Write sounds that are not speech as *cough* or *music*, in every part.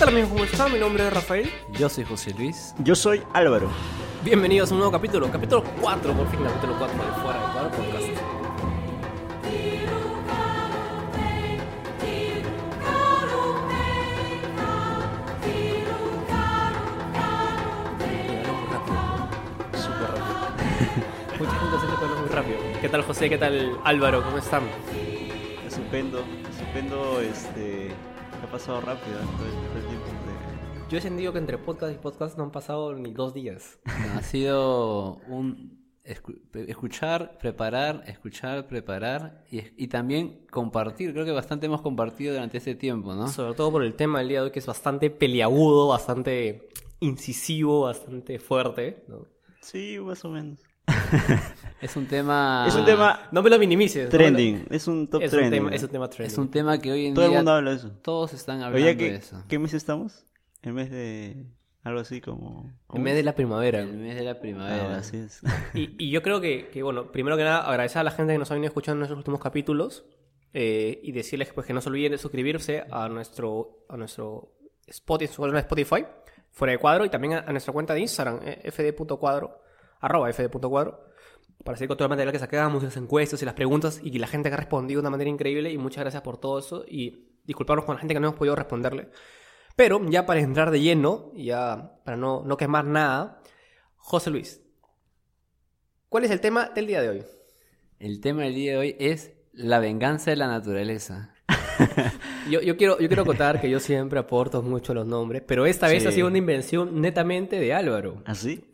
tal amigos? ¿Cómo están? Mi nombre es Rafael. Yo soy José Luis. Yo soy Álvaro. Bienvenidos a un nuevo capítulo, capítulo 4, por fin, capítulo 4 de Fuera de Cuadro Podcast. Súper rápido. *laughs* Mucha gente que muy rápido. ¿Qué tal José? ¿Qué tal Álvaro? ¿Cómo están? Estupendo, estupendo, este... Ha pasado rápido ¿eh? Yo he sentido que entre podcast y podcast no han pasado ni dos días. No, *laughs* ha sido un escu- escuchar, preparar, escuchar, preparar y, y también compartir. Creo que bastante hemos compartido durante ese tiempo, ¿no? Sobre todo por el tema del día de hoy que es bastante peliagudo, bastante incisivo, bastante fuerte. ¿no? Sí, más o menos. *laughs* Es un tema. Es un tema No me lo minimices. no lo- trending, es un top Es un, trending. tema, ¿no? es un tema trending. Es un tema que hoy en Todo el día mundo habla de eso. todos están Oye, hablando de ¿qué, eso. ¿qué mes estamos? En vez de algo así como... En vez de la primavera. El mes de la primavera. Ah, así es. Y, y yo creo que, que, bueno, primero que nada, agradecer a la gente que nos ha venido escuchando en nuestros últimos capítulos eh, y decirles pues, que no se olviden de suscribirse a nuestro, a nuestro Spotify, su canal de Spotify, fuera de cuadro, y también a, a nuestra cuenta de Instagram, eh, fd.cuadro, arroba fd.cuadro, para seguir con todo el material que sacamos, las encuestas y las preguntas, y que la gente que ha respondido de una manera increíble, y muchas gracias por todo eso, y disculparnos con la gente que no hemos podido responderle. Pero ya para entrar de lleno, y ya para no, no quemar nada, José Luis, ¿cuál es el tema del día de hoy? El tema del día de hoy es la venganza de la naturaleza. *laughs* Yo, yo quiero, yo quiero acotar que yo siempre aporto mucho los nombres, pero esta vez Sí. ha sido una invención netamente de Álvaro. ¿Así?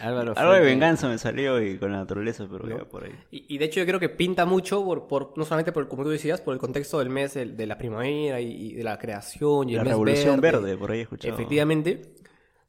Álvaro Algo de venganza me salió y con la naturaleza, pero No. por ahí. Y, y de hecho yo creo que pinta mucho, por, por- no solamente por, como tú decías, por el contexto del mes de, la primavera y, y de la creación y La el mes revolución verde, por ahí escuchado. Efectivamente,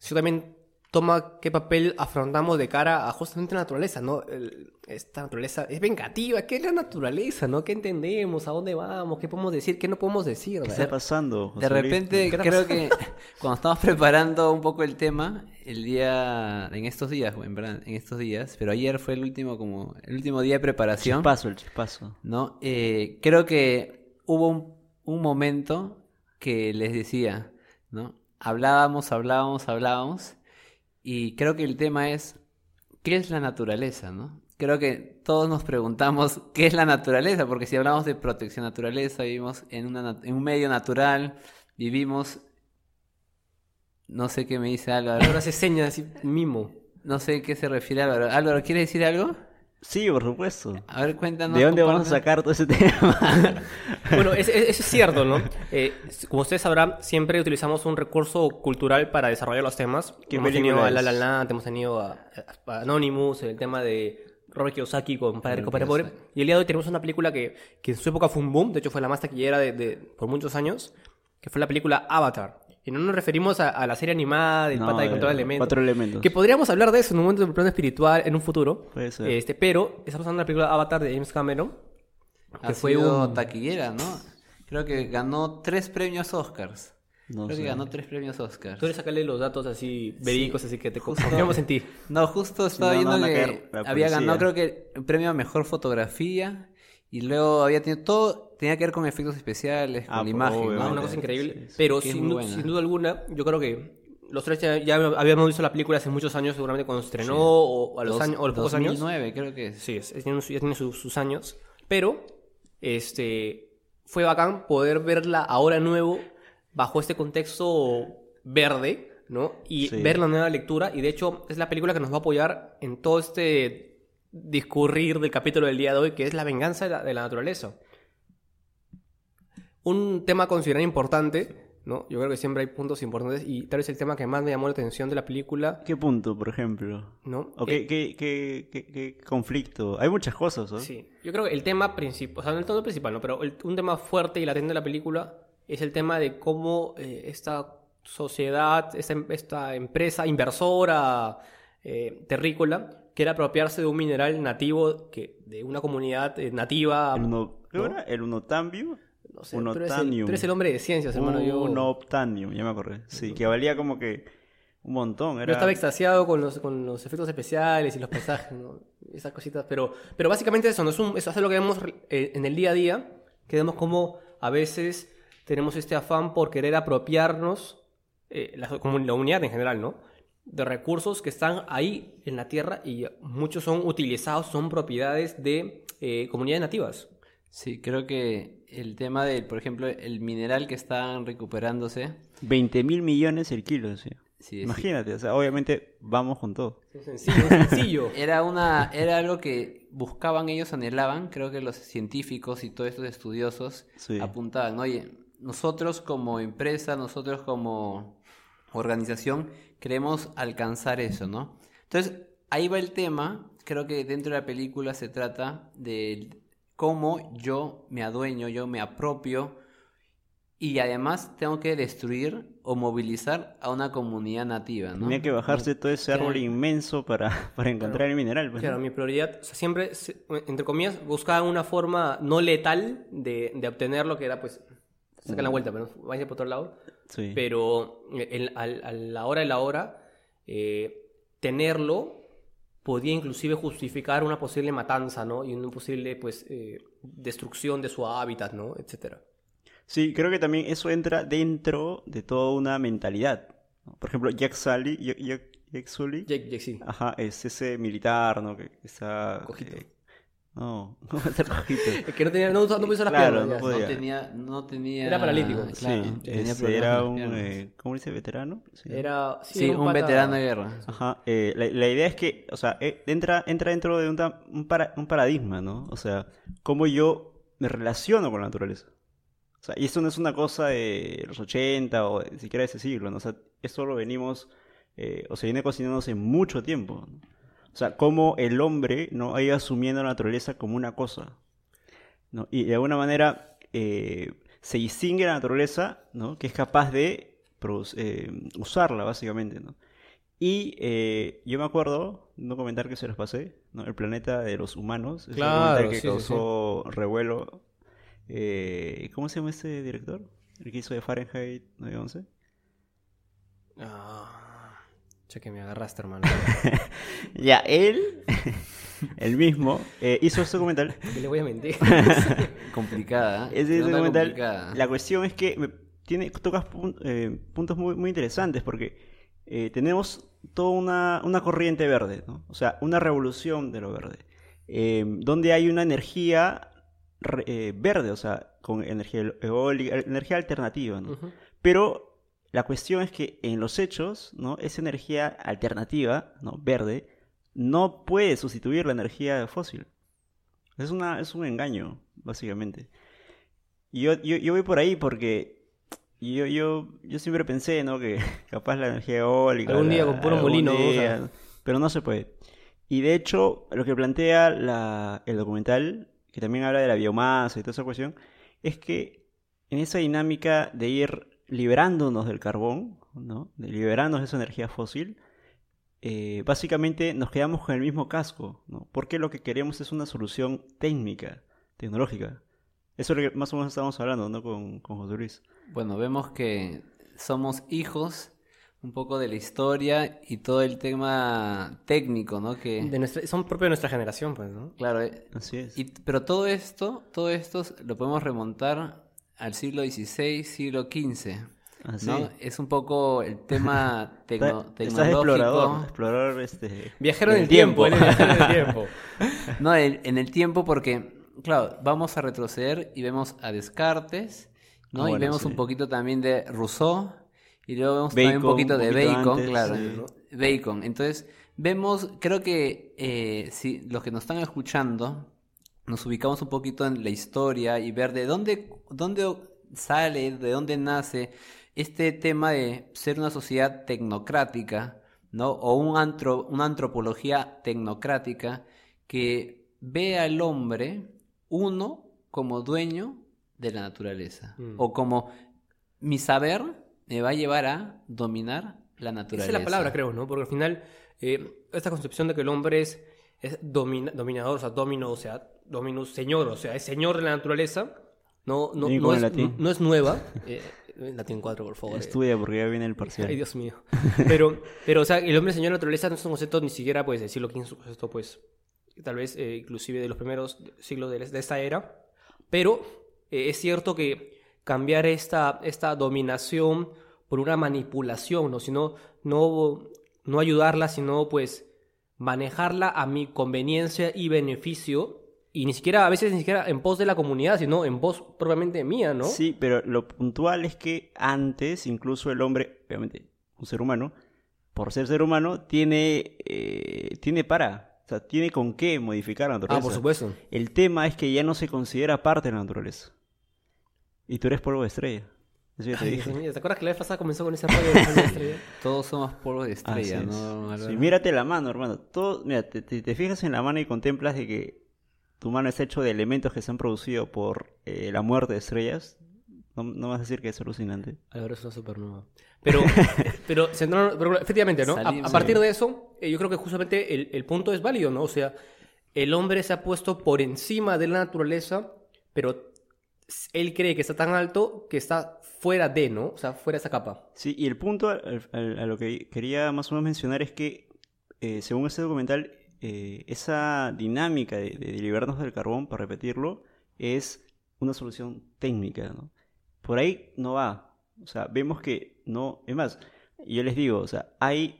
eso también toma qué papel afrontamos de cara a justamente la naturaleza, ¿no? El- esta naturaleza es vengativa, ¿qué es la naturaleza, no? ¿Qué entendemos? ¿A dónde vamos? ¿Qué podemos decir? ¿Qué no podemos decir? ¿Qué está pasando? De José repente, ¿Qué está creo que *laughs* cuando estamos preparando un poco el tema, el día, en estos días, en verdad, en estos días, pero ayer fue el último, como, el último día de preparación, Chispazo, el chispazo. ¿no? Eh, creo que hubo un, un momento que les decía, ¿no? Hablábamos, hablábamos, hablábamos, y creo que el tema es, ¿qué es la naturaleza, no? Creo que todos nos preguntamos qué es la naturaleza, porque si hablamos de protección naturaleza, vivimos en, una, en un medio natural, vivimos, no sé qué me dice Álvaro, Ahora hace señas así, mimo. no sé qué se refiere Álvaro. Álvaro, ¿quieres decir algo? Sí, por supuesto. A ver, cuéntanos. ¿De dónde vamos a sacar todo ese *laughs* tema? Bueno, es- es- eso es cierto, ¿no? Eh, como ustedes sabrán, siempre utilizamos un recurso cultural para desarrollar los temas. ¿Qué hemos tenido a La? La Land, hemos tenido a, a Anonymous, el tema de Robert Kiyosaki con Padre Rico, Padre Pobre. Y el día de hoy tenemos una película que, que en su época fue un boom, de hecho fue la más taquillera de, de- por muchos años, que fue la película Avatar. Y no nos referimos a, a la serie animada del No, pata de control de elementos. Cuatro elementos. Que podríamos hablar de eso en un momento del plano espiritual, en un futuro. Puede ser. Este, pero estamos hablando de la película Avatar de James Cameron. Ha Que fue sido un- taquillera, ¿no? Creo que ganó tres premios Oscars. No Creo sé. que ganó tres premios Oscars. Tú eres sacarle los datos así verídicos, así que te confiamos en ti. No, justo estaba no, viendo no, que la había ganado, creo que el premio a mejor fotografía y luego había tenido todo, tenía que ver con efectos especiales, con Ah, la imagen, obvio, ¿no? Ah, una cosa increíble. sí, sí. Pero sin, muy du- buena. sin duda alguna, yo creo que los tres ya, ya habíamos visto la película hace muchos años, seguramente cuando se estrenó, o a los, Dos- años, o a los pocos años. 2009, creo que es. Sí, es- es- tiene, ya tiene sus, sus años. Pero, este, fue bacán poder verla ahora nuevo, bajo este contexto verde, ¿no? Y Sí. ver la nueva lectura. Y de hecho, es la película que nos va a apoyar en todo este discurrir del capítulo del día de hoy, que es la venganza de la, de la naturaleza. Un tema a considerar importante, ¿no? Yo creo que siempre hay puntos importantes y tal vez el tema que más me llamó la atención de la película, ¿Qué punto, por ejemplo? ¿no? ¿O Eh, qué, qué, qué, conflicto? Hay muchas cosas, ¿no? Sí, yo creo que el tema principal, o sea, no el tema principal, no, pero el- un tema fuerte y latente de la película es el tema de cómo eh, esta sociedad, esta, em- esta empresa inversora eh, terrícola quiere apropiarse de un mineral nativo que, de una comunidad eh, nativa. El uno, ¿qué ¿no? era? ¿El unotambio? No sé, tú, eres el, unotanium. tú eres el hombre de ciencias, hermano. Yo, Unobtanium, ya me acordé. Sí, que valía como que un montón. yo Era... estaba extasiado con los, con los efectos especiales y los paisajes, ¿no? esas cositas. Pero, pero básicamente eso, ¿no? es, un, eso es lo que vemos eh, en el día a día, que vemos como a veces tenemos este afán por querer apropiarnos, eh, la, como la humanidad en general, ¿no? De recursos que están ahí en la Tierra y muchos son utilizados, son propiedades de eh, comunidades nativas. Sí, creo que el tema del, por ejemplo, el mineral que están recuperándose. 20 mil millones el kilo, sí. Sí, sí. Imagínate, o sea, obviamente vamos con todo. Es sencillo, es sencillo. *laughs* Era una, era algo que buscaban ellos, anhelaban, creo que los científicos y todos estos estudiosos Sí. apuntaban, oye, nosotros como empresa, nosotros como organización queremos alcanzar eso, ¿no? Entonces, ahí va el tema, creo que dentro de la película se trata de cómo yo me adueño, yo me apropio y además tengo que destruir o movilizar a una comunidad nativa, ¿no? Tenía que bajarse todo ese árbol Claro. inmenso para, *laughs* para encontrar el mineral. pues, Claro, mi prioridad, o sea, siempre, entre comillas, buscaban una forma no letal de, de obtener lo que era, pues, sacan la vuelta, pero vaya por otro lado. Sí. Pero el- al- a la hora de la hora, eh, tenerlo podía inclusive justificar una posible matanza, ¿no? Y una posible, pues, eh, destrucción de su hábitat, ¿no? Etcétera. Sí, creo que también eso entra dentro de toda una mentalidad. Por ejemplo, Jack Sully, Jack, Jack- Jack Sully, Jake, sí. ajá, es ese militar, ¿no? Que que está... Cojito. eh, no, *laughs* no va a ser. Es que no tenía, no, no puso las Claro, piernas. no podía. No tenía, no tenía... Era paralítico. Claro, sí, tenía era un, eh, ¿cómo dice? ¿Veterano? Sí. Era, sí, Sí, era un pata- veterano de guerra. Ajá, eh, la, la idea es que, o sea, eh, entra, entra dentro de un, un, para- un paradigma, ¿no? O sea, cómo yo me relaciono con la naturaleza. O sea, y esto no es una cosa de los 80 o de- siquiera de ese siglo, ¿no? O sea, esto lo venimos, eh, o se viene cocinando hace mucho tiempo. ¿no? O sea, cómo el hombre no ha ido asumiendo la naturaleza como una cosa, ¿no? Y de alguna manera eh, se distingue la naturaleza, ¿no? Que es capaz de eh, usarla, básicamente, ¿no? Y eh, yo me acuerdo, no comentar que se los pasé, ¿no? El planeta de los humanos, ese Claro, documental que sí, sí, causó revuelo. Eh, ¿Cómo se llama este director? El que hizo de Fahrenheit 911. Ah, che, que me agarraste, hermano. *laughs* Ya, él, *laughs* el mismo, eh, hizo este documental. ¿Qué *laughs* le voy a mentir? Complicada. ¿eh? Ese documental, complicada. la cuestión es que me- tiene, tocas pun- eh, puntos muy, muy interesantes porque eh, tenemos toda una, una corriente verde, ¿no? O sea, una revolución de lo verde, eh, donde hay una energía re- eh, verde, o sea, con energía eólica, energía alternativa, ¿no? Pero la cuestión es que en los hechos, ¿no? Esa energía alternativa, ¿no? Verde, no puede sustituir la energía fósil. Es, una, es un engaño, básicamente. Y yo, yo, yo voy por ahí porque yo, yo, yo siempre pensé, ¿no? Que *laughs* capaz la energía eólica... Algún día la- con puro molino, día. Pero no se puede. Y de hecho, lo que plantea la- el documental, que también habla de la biomasa y toda esa cuestión, es que en esa dinámica de ir liberándonos del carbón, ¿no? De liberarnos de esa energía fósil, eh, básicamente nos quedamos con el mismo casco, ¿no? Porque lo que queremos es una solución técnica, tecnológica. Eso es lo que más o menos estamos hablando, ¿no? Con, con José Luis. Bueno, vemos que somos hijos un poco de la historia y todo el tema técnico, ¿no? Que, De nuestra, son propios de nuestra generación, pues, ¿no? claro, eh, Así es. y- pero todo esto, todo esto lo podemos remontar al siglo XVI, siglo XV, Así. ¿no? Es un poco el tema *laughs* tecno- estás explorador, tecnológico. explorador este... Viajero en del el tiempo, es viajero en el tiempo. *laughs* No, en, en el tiempo porque, claro, vamos a retroceder y vemos a Descartes, ¿no? Ah, y vemos sí. un poquito también de Rousseau y luego vemos también un poquito un de poquito Bacon, antes, claro. sí. Bacon. Entonces, vemos, creo que eh, si los que nos están escuchando, nos ubicamos un poquito en la historia y ver de dónde, dónde sale, de dónde nace este tema de ser una sociedad tecnocrática, ¿no? O un antro- una antropología tecnocrática que ve al hombre, uno, como dueño de la naturaleza. Mm. O como mi saber me va a llevar a dominar la Esa naturaleza. es la palabra, creo, ¿no? Porque al final, eh, esta concepción de que el hombre es, es domina- dominador, o sea, domino, o sea, dominus, señor, o sea, es señor de la naturaleza, no, no, no, es, no nueva. *laughs* Eh, en latín 4, por favor. eh. Estudia porque ya viene el parcial. Ay, Dios mío. Pero, pero, o sea, el hombre señor de la naturaleza no es un concepto ni siquiera, pues, siglo XV, es un concepto, pues, tal vez eh, inclusive de los primeros siglos de, de esta era. Pero eh, es cierto que, cambiar esta, esta dominación por una manipulación, ¿no? Sino no, no ayudarla, sino pues manejarla a mi conveniencia y beneficio. Y ni siquiera, a veces ni siquiera en pos de la comunidad, sino en voz propiamente mía, ¿no? Sí, pero lo puntual es que antes, incluso el hombre, obviamente, un ser humano, por ser ser humano, tiene, eh, tiene para, o sea, tiene con qué modificar la naturaleza. Ah, por supuesto. El tema es que ya no se considera parte de la naturaleza. Y tú eres polvo de estrella. Ya te Ay, dije. ¿Te acuerdas que la vez pasada comenzó con ese rollo de Alma *laughs* Estrella? Todos somos polvo de Así estrella, es. ¿no? Sí, mírate la mano, hermano. Todo, mira, te, te- te fijas en la mano y contemplas de que tu mano es hecho de elementos que se han producido por eh, la muerte de estrellas. No, no vas a decir que es alucinante. Álvaro es una supernova. Pero, *laughs* pero, pero efectivamente, ¿no? A, a partir de eso, eh, yo creo que justamente el, el punto es válido, ¿no? O sea, el hombre se ha puesto por encima de la naturaleza, pero él cree que está tan alto que está fuera de, ¿no? O sea, fuera de esa capa. Sí, y el punto a lo que quería más o menos mencionar es que, eh, según este documental, eh, esa dinámica de, liberarnos del carbón, para repetirlo, es una solución técnica, ¿no? Por ahí no va. O sea, vemos que no... Es más, yo les digo, o sea, hay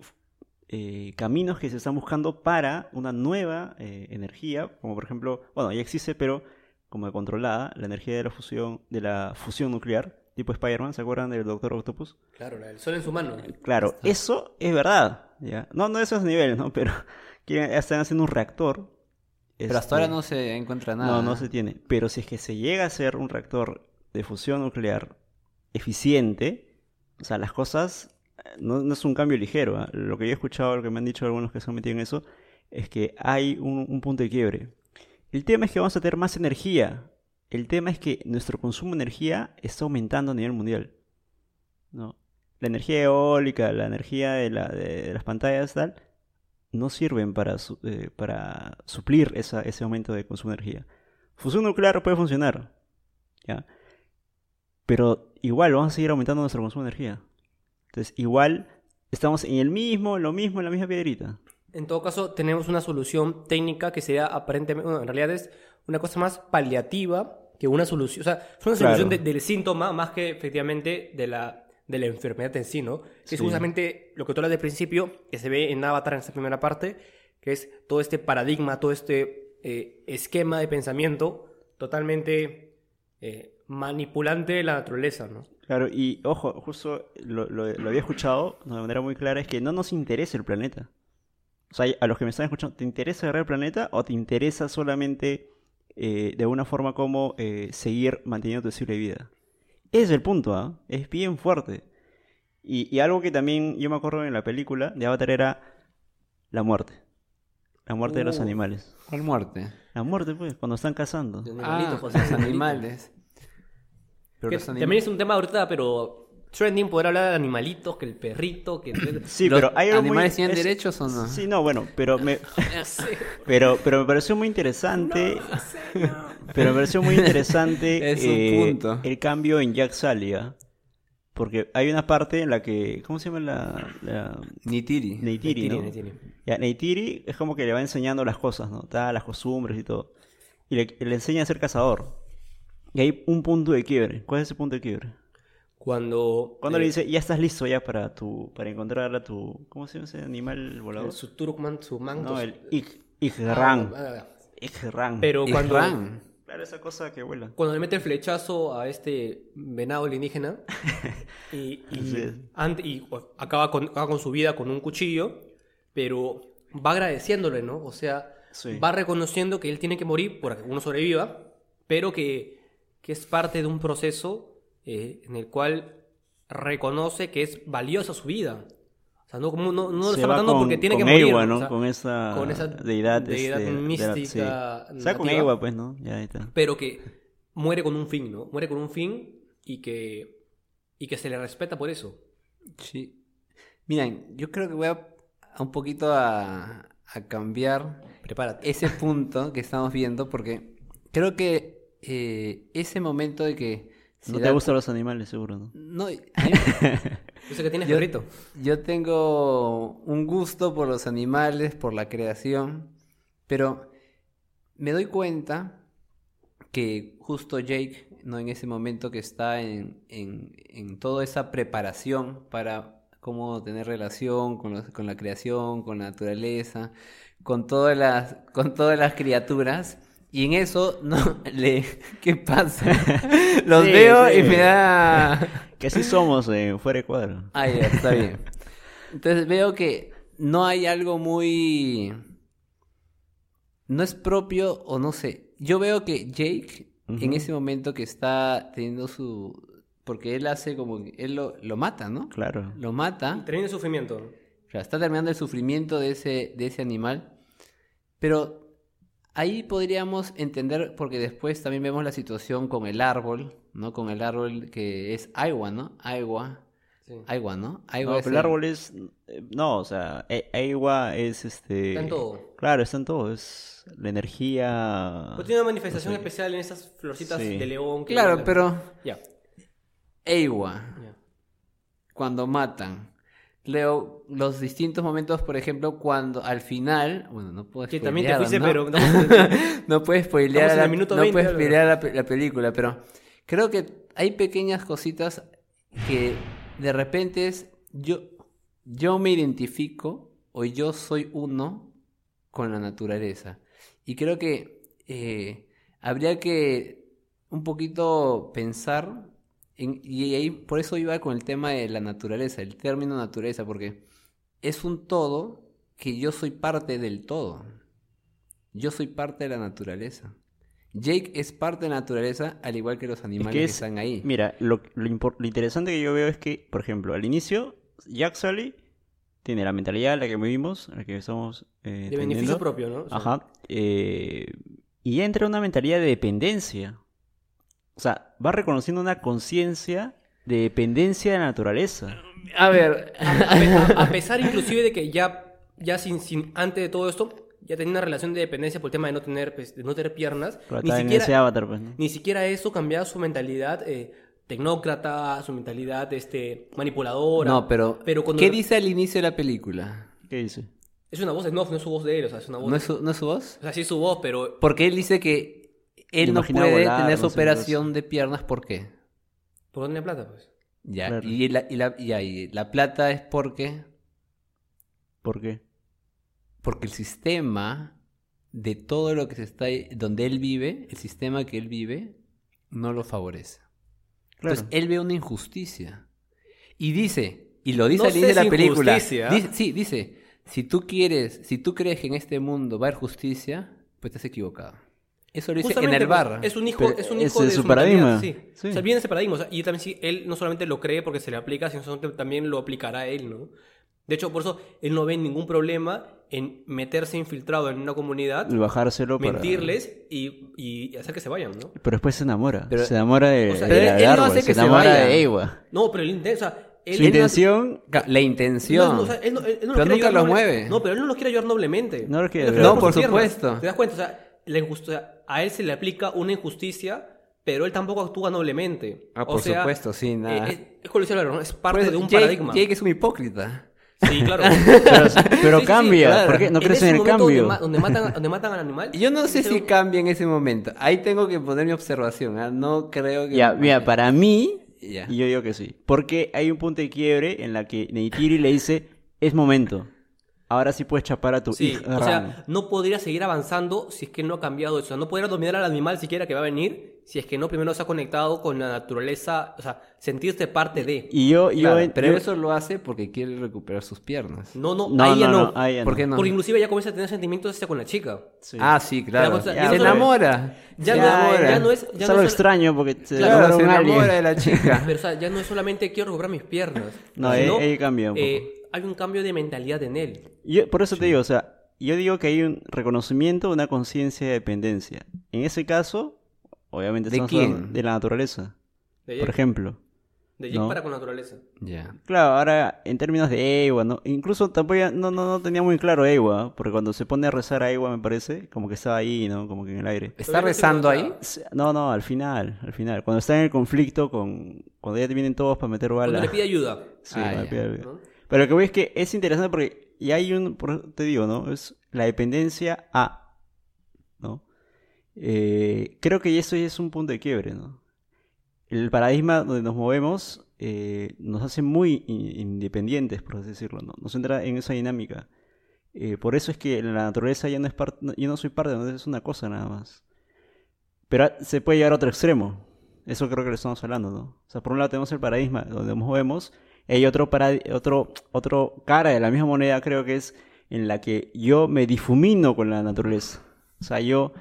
eh, caminos que se están buscando para una nueva energía, como por ejemplo, bueno, ya existe, pero como controlada, la energía de la fusión, de la fusión nuclear, tipo Spider-Man, ¿se acuerdan del Doctor Octopus? Claro, el sol en su mano. Claro, eso es verdad, ¿ya? No, no de esos niveles, ¿no? Pero *laughs* quieren- están haciendo un reactor. Pero hasta ahora este, no se encuentra nada. no, no se tiene. Pero si es que se llega a hacer un reactor de fusión nuclear eficiente, o sea, las cosas eh, no, no es un cambio ligero. ¿ah? Lo que yo he escuchado, lo que me han dicho algunos que se han metido en eso, es que hay un, un punto de quiebre. El tema es que vamos a tener más energía. El tema es que nuestro consumo de energía está aumentando a nivel mundial. ¿no? La energía eólica, la energía de, la- de- de las pantallas, tal, no sirven para, eh, suplir ese aumento de consumo de energía. Fusión nuclear puede funcionar, ¿ya? Pero igual vamos a seguir aumentando nuestro consumo de energía. Entonces, igual estamos en el mismo, lo mismo, en la misma piedrita. En todo caso, tenemos una solución técnica que sería aparentemente, bueno, en realidad es una cosa más paliativa que una solución, o sea, es una Claro. solución de- del síntoma más que efectivamente de la, de la enfermedad en sí, ¿no? Que es justamente lo que tú hablas del principio, que se ve en Avatar en esta primera parte, que es todo este paradigma, todo este eh, esquema de pensamiento totalmente eh, manipulante de la naturaleza, ¿no? Claro, y ojo, justo lo, lo- lo había escuchado de manera muy clara, es que no nos interesa el planeta. O sea, a los que me están escuchando, ¿te interesa agarrar el planeta o te interesa solamente eh, de alguna forma como eh, seguir manteniendo tu estilo de vida? Ese es el punto, ¿ah? Es bien fuerte. Y, y algo que también yo me acuerdo en la película de Avatar era la muerte. La muerte de los animales. ¿Cuál muerte? La muerte, pues, cuando están cazando. Los Ah, animalitos, José, los animales. Pero Que los anim- También es un tema ahorita, pero trending poder hablar de animalitos, que el perrito, que... *laughs* Sí, ¿Los pero hay algo muy- animales tienen es- derechos o no? Sí, no, bueno, pero me. *laughs* *laughs* Pero, pero me pareció muy interesante. Pero me pareció muy interesante Es un eh, punto. el cambio en Jack Salia. Porque hay una parte en la que. ¿Cómo se llama la. la... Nitiri. Neytiri, ¿no? Neytiri, Neytiri. Ya, Neytiri es como que le va enseñando las cosas, ¿no? Ta, las costumbres y todo. Y le, le enseña a ser cazador. Y hay un punto de quiebre. ¿Cuál es ese punto de quiebre? Cuando... Cuando eh, le dice, ya estás listo ya para tu para encontrar a tu... ¿Cómo se llama ese animal volador? Su Turkman, su manto. No, el Ig- Igran. Ah. Igran. Pero cuando, Ran. Claro, esa cosa que vuela. cuando le mete el flechazo a este venado alienígena *laughs* y, y, y, acaba, con, acaba con su vida con un cuchillo, pero va agradeciéndole, ¿no? O sea, Sí. va reconociendo que él tiene que morir para que uno sobreviva, pero que, que es parte de un proceso eh, en el cual reconoce que es valiosa su vida. O sea, no, como, no, no lo está matando con, porque tiene que morir. Ewa, o ¿no? sea, con esa, con esa deidad, deidad este, de la- mística sí. O sea, con. Ewa, pues, ¿no? Ya ahí está. pero que muere con un fin, ¿no? Muere con un fin y que, y que se le respeta por eso. Sí. Miren, yo creo que voy a, a un poquito a, a cambiar Prepárate. ese punto que estamos viendo porque creo que eh, ese momento de que... No te gustan los animales, seguro, ¿no? No, *laughs* Yo sé que tienes Yo- perrito. Yo tengo un gusto por los animales, por la creación, pero me doy cuenta que justo Jake, ¿no? En ese momento que está en, en, en toda esa preparación para cómo tener relación con, los- con la creación, con la naturaleza, con todas las, con todas las criaturas. Y en eso, *laughs* no, le, ¿qué pasa? *laughs* Los Sí, veo sí. y me da... *laughs* Que así somos en fuera de cuadro. Ah, ya, está bien. Entonces veo que no hay algo muy... No es propio o no sé. Yo veo que Jake, en ese momento que está teniendo su... Porque él hace como... que- Él lo, lo mata, ¿no? Claro. Lo mata. Termina el sufrimiento. O sea, está terminando el sufrimiento de ese, de ese animal. Pero ahí podríamos entender, porque después también vemos la situación con el árbol, ¿no? Con el árbol que es agua, ¿no? Agua. Sí. Agua, ¿no? Agua No, es pero el árbol es. eh, No, o sea, e- Eiwa es este. Está en todo. Claro, está en todo. Es la energía. Pues tiene una manifestación especial en esas florcitas Sí. de león. que- Claro, pero Ya. Agua, cuando matan. Leo los distintos momentos, por ejemplo, cuando al final, bueno, no puedo Que también te spoilear, fuiste, ¿no? pero... no *laughs* puedes spoilear, Estamos en la, no 20, puedes spoilear la película, pero creo que hay pequeñas cositas que de repente es yo, yo me identifico o yo soy uno con la naturaleza. Y creo que eh, habría que un poquito pensar, en- y ahí por eso iba con el tema de la naturaleza, el término naturaleza, porque es un todo que yo soy parte del todo. Yo soy parte de la naturaleza. Jake es parte de la naturaleza, al igual que los Es animales que que, es- están ahí. Mira, lo, lo, lo interesante que yo veo es que, por ejemplo, al inicio, Jack Sully tiene la mentalidad, la que vivimos, la que estamos eh, De beneficio propio, ¿no? O sea, Ajá. eh, y entra una mentalidad de dependencia. O sea, va reconociendo una conciencia de dependencia de la naturaleza. A ver, A, pe- a- a pesar inclusive de que ya, ya sin, sin, antes de todo esto, ya tenía una relación de dependencia por el tema de no tener, pues, de no tener piernas. Pero Ni siquiera, ese avatar, pues, ¿no? ni siquiera eso cambiaba su mentalidad eh, tecnócrata, su mentalidad este, manipuladora. no, pero, Pero cuando- ¿qué dice al inicio de la película? ¿Qué dice? Es una voz, no, no es su voz de él, o sea, es una voz. ¿No es su, no es su voz? O sea, sí es su voz, pero Porque él dice que él no puede volar, tener no su sé, operación de piernas, ¿por qué? ¿por dónde hay plata, pues? Ya, Claro. y, la, y, la, y ahí, la plata es porque, ¿Por qué? porque el sistema de todo lo que se está, donde él vive, el sistema que él vive, no lo favorece. Claro. Entonces él ve una injusticia. Y dice, y lo dice No al inicio de la película. injusticia. Dice- sí, dice, si tú quieres, si tú crees que en este mundo va a haber justicia, pues te has equivocado. Eso lo dice en Justamente, el pues, bar. Es un hijo, es un ese hijo es de su su paradigma. Sí. Sí. O sea, viene ese paradigma. o sea, y también sí, él no solamente lo cree porque se le aplica, sino también lo aplicará a él, ¿no? De hecho, por eso él no ve ningún problema en meterse infiltrado en una comunidad, Y bajárselo para... mentirles y, y hacer que se vayan, ¿no? Pero después se enamora. Pero- se enamora de, O sea, de él del no hace que se se enamora vaya. de Ewa. No, pero él intenta, o sea, él, Su él no- intención... Ca- La intención. No, o sea, él no- él no Pero nunca los mueve. No, pero él no los quiere ayudar noblemente. No los quiere Él ayudar. ayuda No, por piernas. supuesto. ¿Te das cuenta? O sea, la sea, a él se le aplica una injusticia, pero él tampoco actúa noblemente. Ah, O por sea, supuesto, sí, nada. eh, es, es como es parte Pues, de un Jake- paradigma. Jake es un hipócrita. Sí, claro. *laughs* Pero, pero Sí, sí, cambia. claro. ¿Por qué no crees ese en el cambio? Donde, ma- donde matan, donde matan al animal. *laughs* Yo no sé si un- cambia en ese momento. Ahí tengo que poner mi observación. ¿ah? No creo que. Ya, mira, para mí, Ya. y yo digo que sí. Porque hay un punto de quiebre en la que Neytiri le dice, es momento. Ahora sí puedes chapar a tu Sí, hija. o Ram". sea, no podría seguir avanzando si es que no ha cambiado eso. O sea, no podría dominar al animal siquiera que va a venir si es que no primero se ha conectado con la naturaleza, o sea, sentirse parte de. Y yo, yo, Claro, pero yo- eso lo hace porque quiere recuperar sus piernas. No, no, No, ahí ya no, no. no, ahí ya ¿Por no. qué no? Porque inclusive ya comienza a tener sentimientos hacia con la chica. Sí. Ah, sí, claro. Ya, se ya no- enamora. Ya, se no, enamora. ya no es. Ya es no algo es- extraño porque se Claro, enamora se enamora de la chica. *laughs* Pero, o sea, ya no es solamente quiero recuperar mis piernas. No, ahí- ahí cambia un poco. eh, hay un cambio de mentalidad en él. Yo- por eso te digo, o sea, yo digo que hay un reconocimiento, una conciencia de dependencia. En ese caso, obviamente ¿De quién? de la naturaleza, De por ejemplo. de Jake ¿no? para con naturaleza. Ya. Claro, ahora en términos de Ewa, ¿no? Incluso tampoco ya- no, no, no tenía muy claro Ewa, porque cuando se pone a rezar a Ewa me parece, como que estaba ahí, ¿no? Como que en el aire. ¿Está rezando ahí? No, no, al final, al final. Cuando está en el conflicto con... Cuando ya te vienen todos para meter Cuando bala. le pide ayuda. *laughs* Sí, Ah, cuando ya. pide ayuda. ¿no? Pero lo que voy es que es interesante porque ya hay un, te digo, ¿no? Es la dependencia a, ¿no? eh, creo que eso ya es un punto de quiebre, ¿no? El paradigma donde nos movemos eh, nos hace muy independientes, por así decirlo, ¿no? Nos entra en esa dinámica. Eh, por eso es que la naturaleza ya no es parte, yo no soy parte, no es una cosa nada más. Pero se puede llegar a otro extremo. Eso creo que lo estamos hablando, ¿no? O sea, por un lado tenemos el paradigma donde nos movemos, y hay otro, paradi- otro, otro cara de la misma moneda, creo que es en la que yo me difumino con la naturaleza. O sea, yo,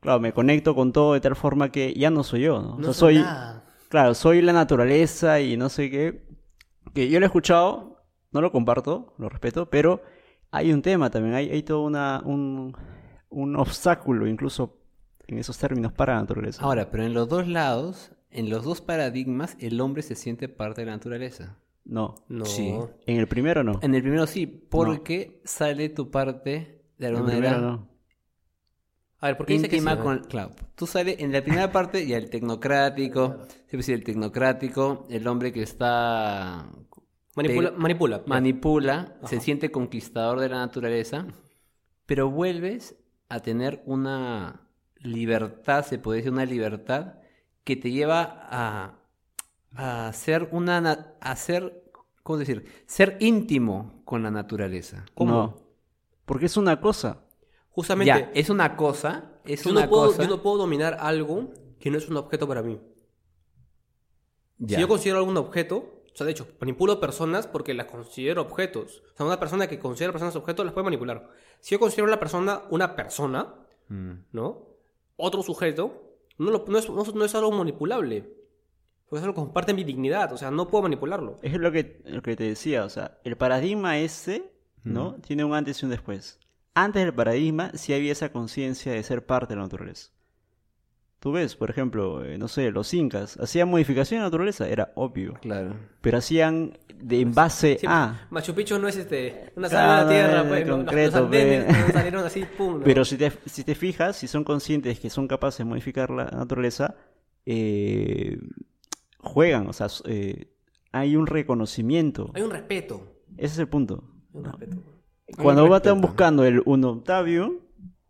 claro, me conecto con todo de tal forma que ya no soy yo, ¿no? O No sea, soy soy, nada. claro, soy la naturaleza y no sé qué. Que yo lo he escuchado, no lo comparto, lo respeto, pero hay un tema también, hay, hay todo una, un, un obstáculo incluso en esos términos para la naturaleza. Ahora, pero en los dos lados, en los dos paradigmas, el hombre se siente parte de la naturaleza. No, No. Sí. en el primero no. En el primero sí, porque sale tu parte de En el alguna primero manera no. A ver, ¿por qué dice que sí? con... Claro, tú sales en la primera parte ya el tecnocrático, siempre sí, el tecnocrático, el hombre que está... Manipula, Te- manipula. manipula, se siente conquistador de la naturaleza, pero vuelves a tener una libertad, se puede decir una libertad, que te lleva a, a ser una... na- a ser, ¿cómo decir? Ser íntimo con la naturaleza. No. Porque es una cosa. Justamente, Ya, es una cosa, es yo, una no puedo, cosa... yo no puedo dominar algo que no es un objeto para mí. Ya. Si yo considero algún objeto, o sea, de hecho, manipulo personas porque las considero objetos. O sea, una persona que considera personas objetos las puede manipular. Si yo considero a la persona una persona, Mm. ¿no? Otro sujeto, no, lo- no es, no, no es algo manipulable. Porque es algo que comparte mi dignidad. O sea, no puedo manipularlo. Es lo que, lo que te decía, o sea, el paradigma ese, ¿no? Tiene un antes y un después. Antes del paradigma sí había esa conciencia de ser parte de la naturaleza. Tú ves, por ejemplo, eh, no sé, los incas hacían modificación de la naturaleza, era obvio, Claro. pero hacían de en base Sí, a... Machu Picchu no es este, una Claro, sala de la tierra, de pues, concreto, los andenes no salieron así, pum. ¿no? Pero si te, si te fijas, si son conscientes que son capaces de modificar la naturaleza, eh, juegan, o sea, eh, hay un reconocimiento. Hay un respeto. Ese es el punto. Hay un respeto. Cuando un están buscando el un octavio,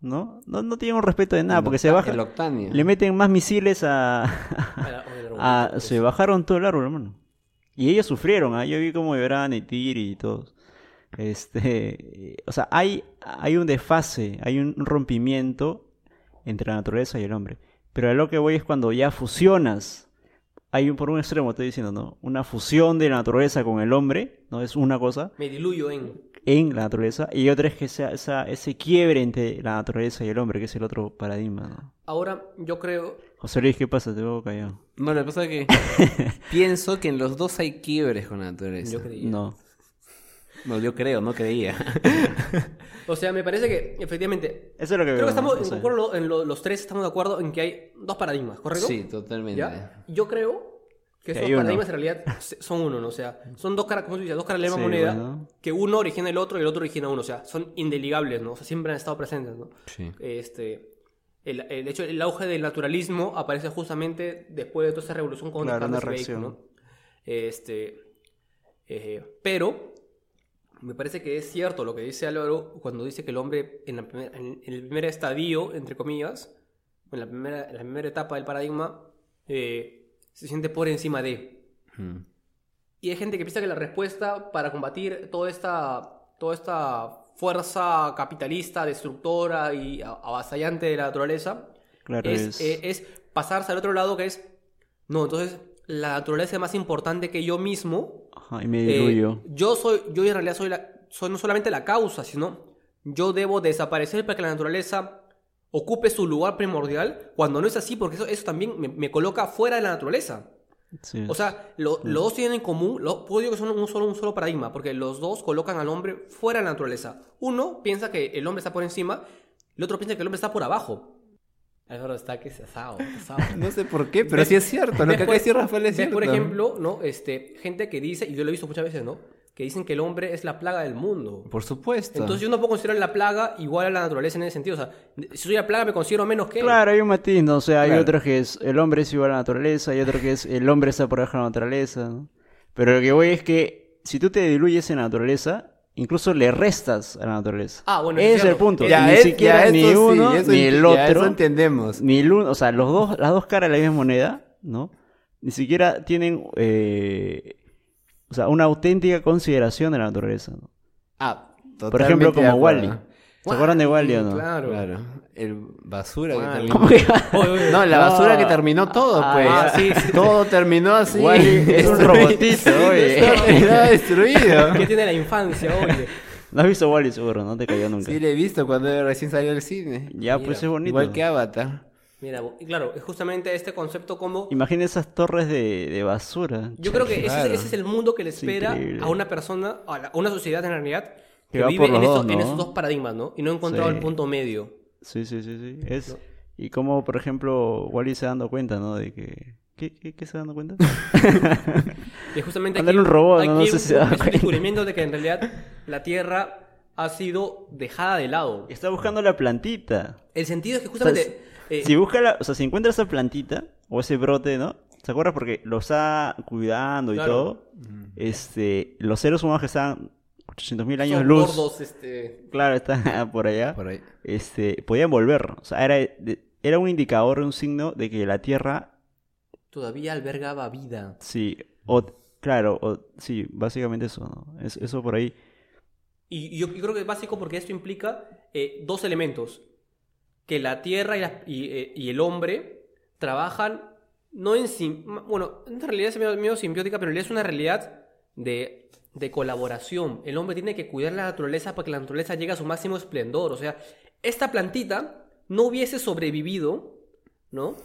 ¿no? No, no tienen un respeto de nada, porque se El baja, octanio. le meten más misiles a... *laughs* A- se bajaron todo el árbol, hermano. Y ellos sufrieron, ¿ah? Yo vi cómo lloraban y Tiri y todos. Este, o sea, hay, hay un desfase, hay un rompimiento entre la naturaleza y el hombre. Pero a lo que voy es cuando ya fusionas. Hay un, por un extremo, estoy diciendo, ¿no? Una fusión de la naturaleza con el hombre, ¿no? Es una cosa Me diluyo en... en la naturaleza. Y otra es que sea esa, ese quiebre entre la naturaleza y el hombre, que es el otro paradigma, ¿no? Ahora, yo creo... José Luis, ¿qué pasa? Te veo callado. No, lo que pasa es que *laughs* pienso que en los dos hay quiebres con la naturaleza. Yo creía. No. No, yo creo, no creía. *laughs* O sea, me parece que, efectivamente... Eso es lo que Creo veo. que estamos, en, concuerdo en lo- los tres estamos de acuerdo en que hay dos paradigmas, ¿correcto? Sí, totalmente. ¿Ya? Yo creo que Que esos paradigmas en realidad se- son uno, ¿no? O sea, son dos caras, como tú dices, dos caras de la misma Sí, moneda, bueno. que uno origina el otro y el otro origina uno. O sea, son indeligables, ¿no? O sea, siempre han estado presentes, ¿no? Sí. Este, el, el- de hecho, el auge del naturalismo aparece justamente después de toda esa revolución con Claro, una Bacon, reacción. ¿no? Este, eh, pero me parece que es cierto lo que dice Álvaro cuando dice que el hombre en, la primer- en- en el primer estadio, entre comillas, en la primera, en la primera etapa del paradigma, eh, se siente por encima de. Mm. Y hay gente que piensa que la respuesta para combatir toda esta, toda esta fuerza capitalista, destructora y avasallante de la naturaleza Claro, es, es- eh, es pasarse al otro lado que es, no, entonces la naturaleza es más importante que yo mismo. Eh, yo soy, yo en realidad soy, la, soy no solamente la causa, sino yo debo desaparecer para que la naturaleza ocupe su lugar primordial, cuando no es así, porque eso, eso también me, me coloca fuera de la naturaleza. Sí. O sea, lo- los dos tienen en común, lo, puedo decir que son un solo, un solo paradigma, porque los dos colocan al hombre fuera de la naturaleza. Uno piensa que el hombre está por encima, el otro piensa que el hombre está por abajo. Álvaro está que se asado, asado. *laughs* No sé por qué, pero sí es cierto. Lo que ¿Ves, acaba de decir Rafael es ¿Ves, cierto. Por ejemplo, ¿no? Este, gente que dice, y yo lo he visto muchas veces, ¿no? Que dicen que el hombre es la plaga del mundo. Por supuesto. Entonces yo no puedo considerar la plaga igual a la naturaleza en ese sentido. O sea, si soy la plaga me considero menos que él. Claro, hay un matiz, ¿no? O sea, hay Claro. otro que es el hombre es igual a la naturaleza, hay otro que es el hombre está por debajo de la naturaleza, ¿no? Pero lo que voy es que si tú te diluyes en la naturaleza, incluso le restas a la naturaleza. Ah, bueno, ese es el punto. Ya, ni es- siquiera ya ni sí, uno eso ni el ya eso otro. entendemos. Ni el uno, o sea, los dos, las dos caras de la misma moneda, ¿no? Ni siquiera tienen, eh, o sea, una auténtica consideración de la naturaleza, ¿no? Ah, Por ejemplo, como. Wally. ¿Se acuerdan de Wally o no? Claro. Claro. El basura que terminó. ¿Cómo que? *laughs* No, la basura que terminó todo, Ah, pues. ah, sí, sí. Todo terminó así. Wall-E es un robotito, *laughs* oye. Terminó destruido. *laughs* ¿Qué tiene la infancia, oye? No has visto Wally seguro, no te cayó nunca. Sí, le he visto cuando recién salió del cine. Ya, Mira, pues es bonito. Igual que Avatar. Mira, y claro, es justamente este concepto como... Imagina esas torres de, de basura. Yo creo que ese, es- Claro. ese es el mundo que le Es espera increíble. a una persona, a, la- a una sociedad en realidad, Que vive en, esos, dos, en ¿no? esos dos paradigmas, ¿no? Y no ha encontrado Sí. el punto medio. Sí, sí, sí, sí. Es... Y como, por ejemplo, Wally se dando cuenta, ¿no? De que... ¿Qué, qué, qué se dando cuenta? *laughs* Y justamente aquí, un robot, ¿no? aquí No sé un- si se da es un descubrimiento de que en realidad la Tierra ha sido dejada de lado. Está buscando la plantita. El sentido es que O sea, justamente... eh, si busca la... O sea, si encuentra esa plantita o ese brote, ¿no? ¿Se acuerdas? Porque lo está cuidando y Claro. todo. Este... Los seres humanos que están 800.000 años son luz... gordos, este... Claro, están *laughs* por allá. Por ahí. Este... Podían volver. O sea, era, era un indicador, un signo de que la Tierra Todavía albergaba vida. Sí, o, claro, o, sí, básicamente eso, ¿no? Es, eso por ahí. Y yo, yo creo que es básico porque esto implica eh, dos elementos. Que la Tierra y, la- y, eh, y el hombre trabajan no en... sim- Bueno, en realidad es medio, medio simbiótica, pero en realidad es una realidad de, de colaboración. El hombre tiene que cuidar la naturaleza para que la naturaleza llegue a su máximo esplendor. O sea, esta plantita no hubiese sobrevivido, ¿no?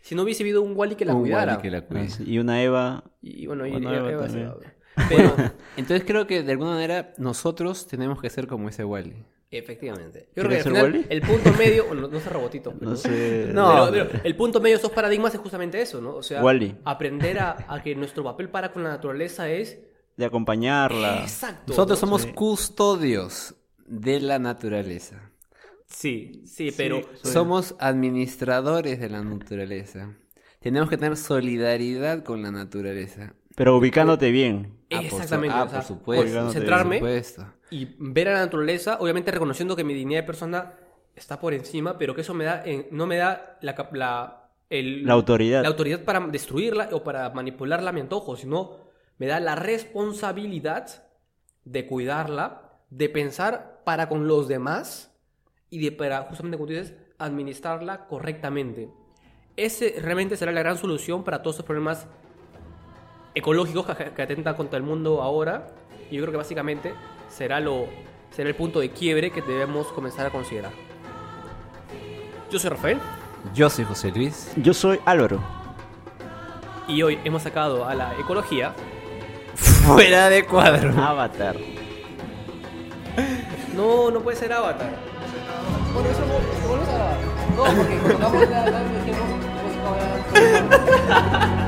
Si no hubiese habido un Wally que la Un cuidara. Wall-E que la cuide. Ah, Y una Eva, Y bueno, y, y- Eva también. *laughs* Pero, *laughs* Entonces creo que de alguna manera nosotros tenemos que ser como ese Wally. efectivamente. Yo creo que el punto medio, bueno, no sé *laughs* robotito, pero, no sé. No. pero- pero el punto medio de estos paradigmas es justamente eso, ¿no? O sea, aprender a, a que nuestro papel para con la naturaleza es De acompañarla. exacto. Nosotros ¿no? somos Sí. custodios de la naturaleza. Sí, sí, pero Sí. Somos administradores de la naturaleza. Tenemos que tener solidaridad con la naturaleza. Pero ubicándote bien. Ah, por exactamente. ah, por supuesto. Colgándote de centrarme Por supuesto. y ver a la naturaleza, obviamente reconociendo que mi dignidad de persona está por encima, pero que eso me da, no me da la, la, el- La autoridad. la autoridad para destruirla o para manipularla a mi antojo, sino me da la responsabilidad de cuidarla, de pensar para con los demás y de para, justamente como tú dices, administrarla correctamente. Ese realmente será la gran solución para todos estos problemas ecológicos que, que atentan contra el mundo ahora. Y yo creo que básicamente será, lo, será el punto de quiebre que debemos comenzar a considerar. Yo soy Rafael Yo soy José Luis. Yo soy Álvaro. y hoy hemos sacado a la ecología. Fuera de cuadro. Avatar. No, no puede ser Avatar. Bueno, eso no, no Avatar. No, porque cuando vamos a la dijimos, *laughs*